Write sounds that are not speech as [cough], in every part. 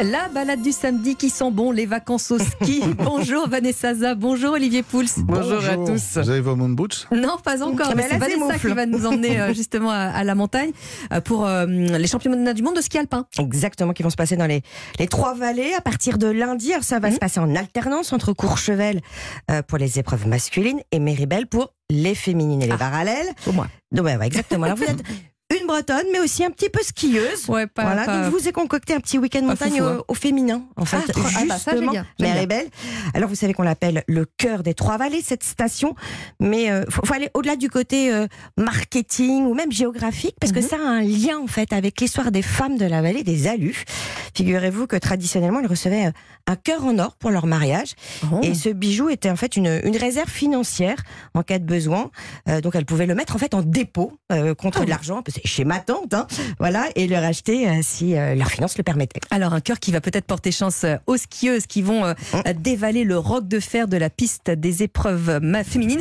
La balade du samedi qui sent bon, les vacances au ski. [laughs] bonjour Vanessa Za, bonjour Olivier Pouls. Bonjour, à tous. Vous avez vos moon boots Non, pas encore. Mais c'est Vanessa qui va nous emmener euh, justement à, à la montagne euh, pour euh, les championnats du monde de ski alpin. Exactement, qui vont se passer dans les, les trois vallées à partir de lundi. Alors, ça va Mhm. se passer en alternance entre Courchevel pour les épreuves masculines et Méribel pour les féminines et les Ah. parallèles. Pour moi. Donc, ouais, ouais, exactement. Alors, vous êtes [laughs] bretonne, mais aussi un petit peu skieuse. Ouais, pas, voilà, pas- donc je vous ai concocté un petit week-end montagne hein. au féminin, en fait, Ah, ah bah ça, justement, bien, j'aime bien. Méribel. Alors vous savez qu'on l'appelle le cœur des trois vallées, cette station, mais euh, faut, faut aller au-delà du côté euh, marketing ou même géographique, parce que Mhm. ça a un lien en fait avec l'histoire des femmes de la vallée des Alus. Figurez-vous que traditionnellement, elles recevaient euh, un cœur en or pour leur mariage, Oh. et ce bijou était en fait une, une réserve financière en cas de besoin. Euh, donc elles pouvaient le mettre en fait en dépôt euh, contre Ah. de l'argent, c'est chez ma tante, hein, voilà, et le racheter euh, si euh, leurs finances le permettaient. Alors un cœur qui va peut-être porter chance aux skieuses qui vont euh, Oh. euh, dévaler le roc de fer de la piste des épreuves féminines.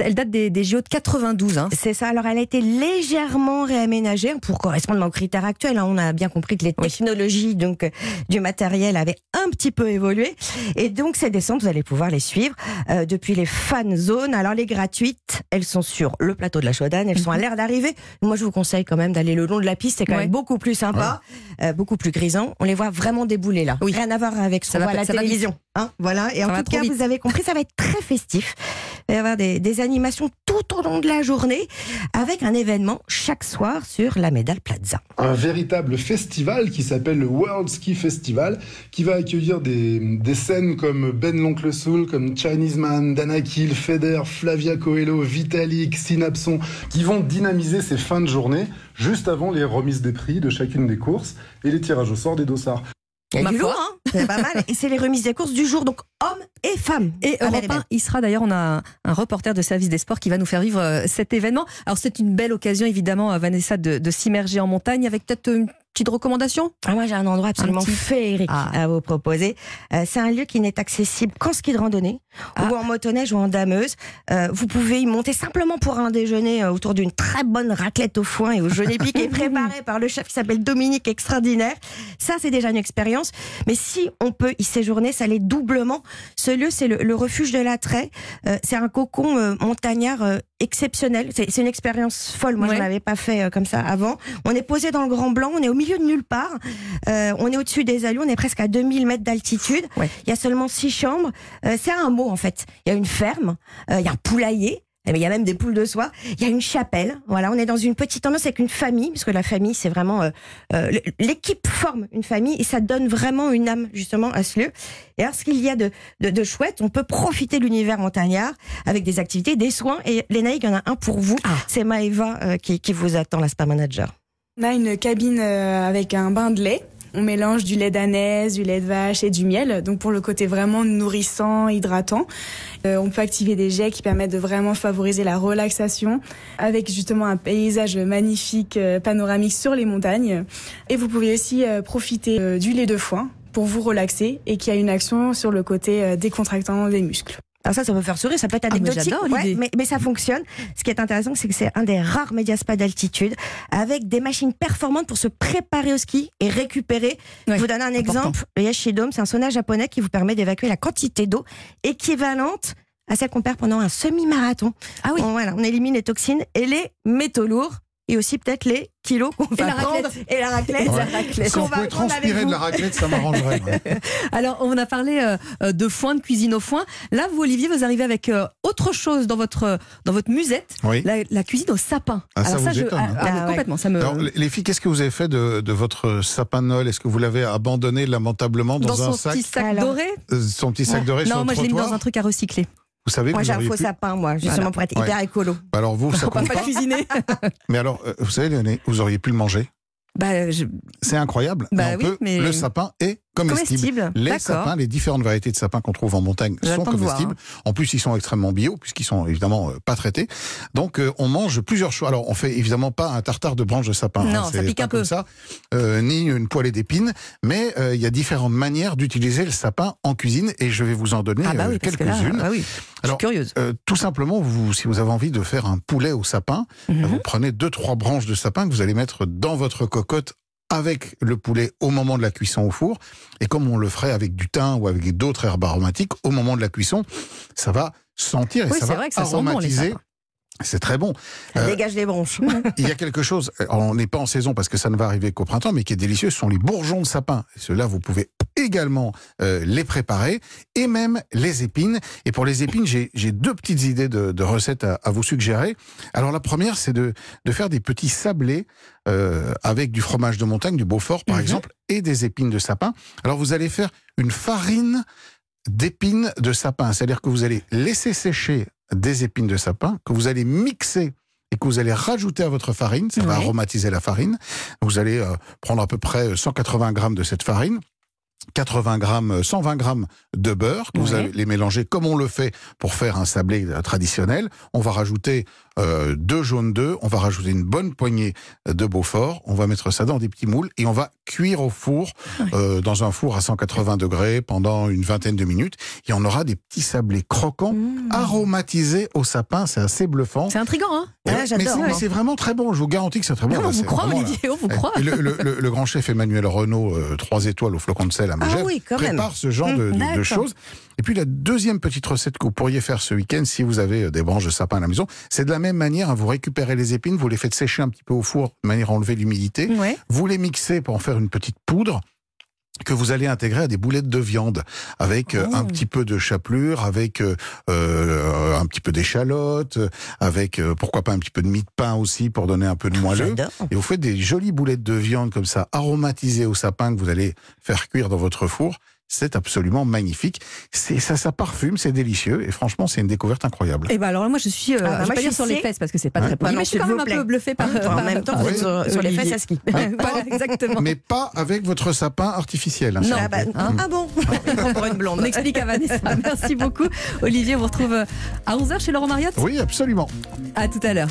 Elle date des, des JO de 92. Hein. C'est ça. Alors, elle a été légèrement réaménagée pour correspondre aux critères actuels. hein. On a bien compris que les technologies donc euh, du matériel avaient un petit peu évolué. Et donc, ces descentes, vous allez pouvoir les suivre euh, depuis les fan zones. Alors, les gratuites, elles sont sur le plateau de la Chaudane. Elles sont à l'air d'arrivée. Moi, je vous conseille quand même d'aller le long de la piste. C'est quand Ouais. même beaucoup plus sympa, euh, beaucoup plus grisant. On les voit vraiment débouler là. Oui. Rien à voir avec ce Ça qu'on va voit à la télévision. Hein, voilà. Et Ça en tout cas, vite. vous avez compris, ça va être très festif. Il va y avoir des, des animations tout au long de la journée avec un événement chaque soir sur la Médaille Plaza. un véritable festival qui s'appelle le World Ski Festival, qui va accueillir des, des scènes comme Ben l'Oncle Soul, comme Chinese Man, Danakil, Feder, Flavia Coelho, Vitalik, Synapson, qui vont dynamiser ces fins de journée juste avant les remises des prix de chacune des courses et les tirages au sort des dossards. Il y a Ma du foi. lourd, hein C'est pas mal. Et c'est les remises des courses du jour, donc hommes et femmes. Et Europe Méribel. 1, il sera d'ailleurs, on a un, reporter de service des sports qui va nous faire vivre euh, cet événement. Alors c'est une belle occasion évidemment, euh, Vanessa, de, de s'immerger en montagne avec peut-être une petite recommandation? Ah, moi, j'ai un endroit absolument Un petit- féerique Ah. à vous proposer. Euh, c'est un lieu qui n'est accessible qu'en ski de randonnée, Ah. ou en motoneige ou en dameuse. Euh, vous pouvez y monter simplement pour un déjeuner euh, autour d'une très bonne raclette au foin et au jaune épi qui est [laughs] préparée par le chef qui s'appelle Dominique Extraordinaire. Ça, c'est déjà une expérience. Mais si on peut y séjourner, ça l'est doublement. Ce lieu, c'est le, le refuge de l'attrait. Euh, c'est un cocon euh, montagnard euh, exceptionnel. C'est une expérience folle. Moi, Ouais. je l'avais pas fait comme ça avant. On est posé dans le Grand Blanc, on est au milieu de nulle part. On est au-dessus des Alus, on est presque à 2000 mètres d'altitude. Ouais. Il y a seulement six chambres. C'est un mot en fait. Il y a une ferme, il y a un poulailler. Eh bien, Il y a même des poules de soie. Il y a une chapelle. Voilà, on est dans une petite ambiance avec une famille, parce que la famille, c'est vraiment euh, euh, l'équipe forme une famille et ça donne vraiment une âme justement à ce lieu. Et alors, ce qu'il y a de, de, de chouette, on peut profiter de l'univers montagnard avec des activités, des soins. Et Lénaïque, il y en a un pour vous. Ah. C'est Maëva euh, qui, qui vous attend, la spa manager. On a une cabine euh, avec un bain de lait. On mélange du lait d'anaise, du lait de vache et du miel. Donc pour le côté vraiment nourrissant, hydratant. Euh, on peut activer des jets qui permettent de vraiment favoriser la relaxation avec justement un paysage magnifique euh, panoramique sur les montagnes. Et vous pouvez aussi euh, profiter euh, du lait de foin pour vous relaxer et qui a une action sur le côté euh, décontractant des muscles. Alors ça, ça peut faire sourire, ça peut être Ah, mais anecdotique, ouais, l'idée. mais, mais ça fonctionne. Ce qui est intéressant, c'est que c'est un des rares médiaspas d'altitude avec des machines performantes pour se préparer au ski et récupérer. Ouais, je vous donne un important. exemple. Le Yashidome, c'est un sauna japonais qui vous permet d'évacuer la quantité d'eau équivalente à celle qu'on perd pendant un semi-marathon. Ah oui. On, voilà, on élimine les toxines et les métaux lourds et aussi peut-être les kilos qu'on va la prendre raclette. et la raclette. Ouais. La raclette. Si on pouvait avec transpirer de la raclette, ça m'arrangerait. [laughs] Alors, on a parlé euh, euh, de foin, de cuisine au foin. Là, vous, Olivier, vous arrivez avec euh, autre chose dans votre, dans votre musette, Oui. la, la cuisine au sapin. Ah, ça Alors vous je, étonne, hein. ah, ah, mais Ah, ouais. complètement, ça me... Alors, les les filles, qu'est-ce que vous avez fait de, de votre sapin de Noël? Est-ce que vous l'avez abandonné lamentablement dans, dans un son sac? petit sac Alors, doré? Euh, Son petit sac doré sur Non, le moi je l'ai mis dans un truc à recycler. Vous savez que Moi, j'ai un faux pu- sapin, moi, justement, Voilà. pour être Ouais. hyper écolo. Alors vous, ça compte pas pas. cuisiner. [laughs] Mais alors, euh, vous savez, Léoné, vous auriez pu le manger. bah, je... C'est incroyable. Bah Mais on oui, peut- mais- Le sapin est comestible. comestible. Les sapins, les différentes variétés de sapins qu'on trouve en montagne sont comestibles. En plus, ils sont extrêmement bio, puisqu'ils sont évidemment euh, pas traités. Donc, euh, on mange plusieurs choses. Alors, on fait évidemment pas un tartare de branches de sapin. Non, hein, ça c'est pique un peu. Ça, euh, ni une poêlée d'épines. Mais euh, il y a différentes manières d'utiliser le sapin en cuisine, et je vais vous en donner Ah bah euh, oui, quelques-unes. oui. Alors, curieuse. Tout simplement, vous, si vous avez envie de faire un poulet au sapin, Mhm. vous prenez deux trois branches de sapin que vous allez mettre dans votre cocotte avec le poulet au moment de la cuisson au four. Et comme on le ferait avec du thym ou avec d'autres herbes aromatiques, au moment de la cuisson, ça va sentir et Oui, ça c'est va vrai que ça sent bon, les aromatiser. sapins. c'est très bon. Ça Euh, dégage les bronches. [laughs] il y a quelque chose, on n'est pas en saison parce que ça ne va arriver qu'au printemps, mais qui est délicieux, ce sont les bourgeons de sapin. Et ceux-là, vous pouvez également euh, les préparer, et même les épines. Et pour les épines, j'ai deux petites idées de, de recettes à, à vous suggérer. Alors la première, c'est de, de faire des petits sablés euh, avec du fromage de montagne, du Beaufort par Mhm. exemple, et des épines de sapin. Alors vous allez faire une farine d'épines de sapin, c'est-à-dire que vous allez laisser sécher des épines de sapin, que vous allez mixer et que vous allez rajouter à votre farine, ça va aromatiser la farine. Vous allez euh, prendre à peu près 180 grammes de cette farine. 80 grammes, euh, 120 grammes de beurre, que vous allez les mélanger comme on le fait pour faire un sablé euh, traditionnel. On va rajouter euh, deux jaunes d'œufs, on va rajouter une bonne poignée de Beaufort, on va mettre ça dans des petits moules et on va cuire au four, euh, dans un four à 180 degrés pendant une vingtaine de minutes. Et on aura des petits sablés croquants, Mmh. aromatisés au sapin, c'est assez bluffant. C'est intrigant, hein? Ah, mais c'est- mais c'est vraiment très bon, je vous garantis que c'est très bon. Non, Là, On vous croit. Olivier, on vous croit. Le, le- le- le grand chef Emmanuel Renault, euh, trois étoiles au flocon de sel à Ah oui, prépare ce genre de, de- de D'accord. choses. Et puis la deuxième petite recette que vous pourriez faire ce week-end, si vous avez euh, des branches de sapin à la maison, c'est de la même manière, hein, vous récupérez les épines, vous les faites sécher un petit peu au four de manière à enlever l'humidité, Ouais. vous les mixez pour en faire une petite poudre que vous allez intégrer à des boulettes de viande avec euh, Oh. un petit peu de chapelure, avec euh, euh, un petit peu d'échalote, avec euh, pourquoi pas un petit peu de mie de pain aussi pour donner un peu de moelleux. J'adore. Et vous faites des jolies boulettes de viande comme ça, aromatisées au sapin que vous allez faire cuire dans votre four. C'est absolument magnifique. C'est ça, ça parfume, c'est délicieux et franchement, c'est une découverte incroyable. Et ben alors moi je suis, euh, Ah bah, je vais pas dire suis sur les fesses parce que c'est pas Ouais. très Ah poli, non, mais je suis quand même un peu bluffée par. En par- même temps, par- vous êtes sur, sur les fesses à ski. [laughs] voilà, exactement. Mais pas avec votre sapin artificiel. hein, Non. Ah, bah. Hein ah bon [laughs] pour une blonde. On explique à Vanessa. [laughs] Merci beaucoup. Olivier, on vous retrouve à 11h chez Laurent Mariotte. Oui, absolument. À tout à l'heure.